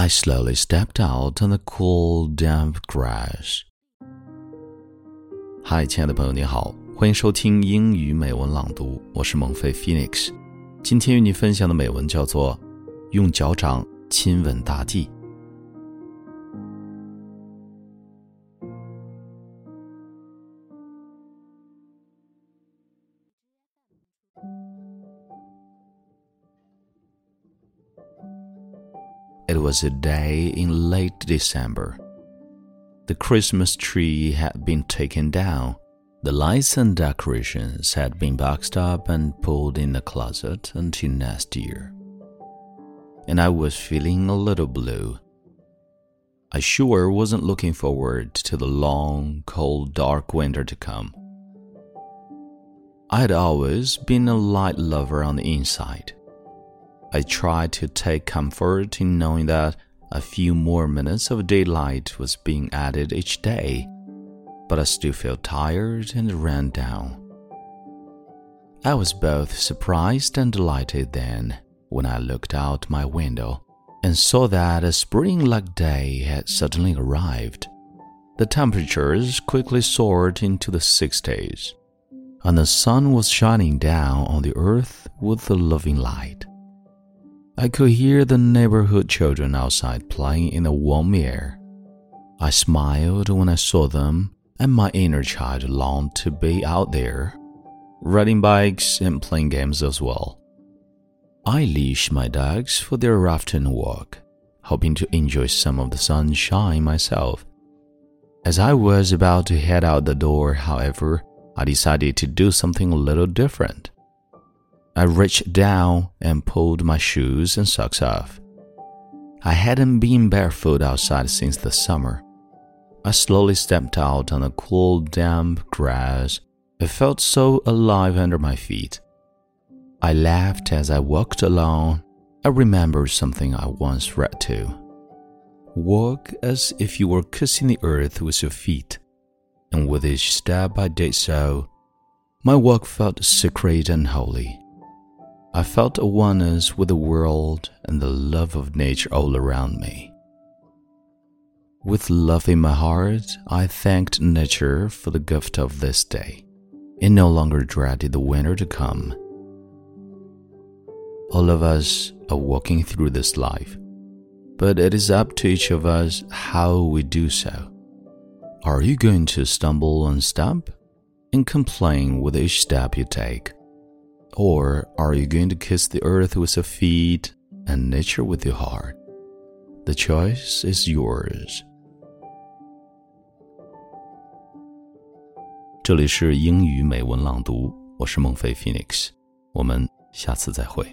I slowly stepped out on the cool, damp grass. 嗨，亲爱的朋友，你好，欢迎收听英语美文朗读，我是孟非 Phoenix。今天与你分享的美文叫做《用脚掌亲吻大地》。It was a day in late December. The Christmas tree had been taken down. The lights and decorations had been boxed up and pulled in the closet until next year. And I was feeling a little blue. I sure wasn't looking forward to the long, cold, dark winter to come. I had always been a light lover on the inside. I tried to take comfort in knowing that a few more minutes of daylight was being added each day, but I still felt tired and ran down. I was both surprised and delighted then when I looked out my window and saw that a spring like day had suddenly arrived. The temperatures quickly soared into the 60s, and the sun was shining down on the earth with a loving light. I could hear the neighborhood children outside playing in the warm air. I smiled when I saw them, and my inner child longed to be out there, riding bikes and playing games as well. I leashed my dogs for their afternoon walk, hoping to enjoy some of the sunshine myself. As I was about to head out the door, however, I decided to do something a little different. I reached down and pulled my shoes and socks off. I hadn't been barefoot outside since the summer. I slowly stepped out on the cool, damp grass. It felt so alive under my feet. I laughed as I walked along. I remembered something I once read too. Walk as if you were kissing the earth with your feet, and with each step I did so, my walk felt sacred and holy. I felt a oneness with the world and the love of nature all around me. With love in my heart, I thanked nature for the gift of this day and no longer dreaded the winter to come. All of us are walking through this life, but it is up to each of us how we do so. Are you going to stumble and stop and complain with each step you take? Or are you going to kiss the earth with your feet and nature with your heart? The choice is yours. 这里是英语美文朗读，我是孟非 Phoenix，我们下次再会。